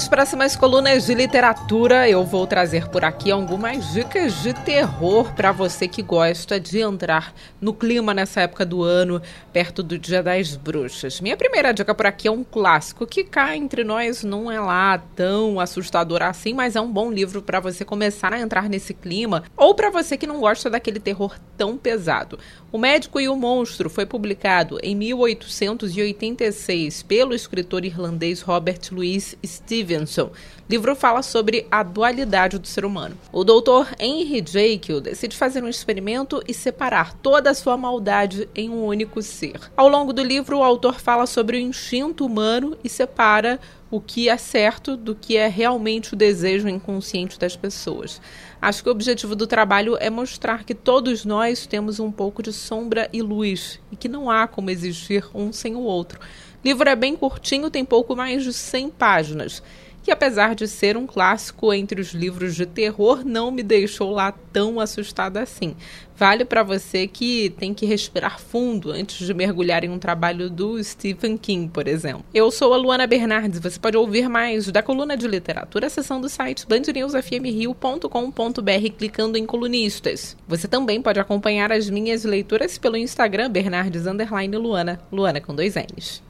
Nas próximas colunas de literatura, eu vou trazer por aqui algumas dicas de terror para você que gosta de entrar no clima nessa época do ano, perto do Dia das Bruxas. Minha primeira dica por aqui é um clássico que cá entre nós não é lá tão assustador assim, mas é um bom livro para você começar a entrar nesse clima, ou para você que não gosta daquele terror tão pesado. O Médico e o Monstro foi publicado em 1886 pelo escritor irlandês Robert Louis Stevenson. O livro fala sobre a dualidade do ser humano. O doutor Henry Jekyll decide fazer um experimento e separar toda a sua maldade em um único ser. Ao longo do livro, o autor fala sobre o instinto humano e separa o que é certo do que é realmente o desejo inconsciente das pessoas. Acho que o objetivo do trabalho é mostrar que todos nós temos um pouco de sombra e luz e que não há como existir um sem o outro. O livro é bem curtinho, tem pouco mais de 100 páginas que apesar de ser um clássico entre os livros de terror, não me deixou lá tão assustada assim. Vale para você que tem que respirar fundo antes de mergulhar em um trabalho do Stephen King, por exemplo. Eu sou a Luana Bernardes, você pode ouvir mais da coluna de literatura acessando o site bandnewsfmrio.com.br clicando em colunistas. Você também pode acompanhar as minhas leituras pelo Instagram Bernardes Luana, Luana com dois N's.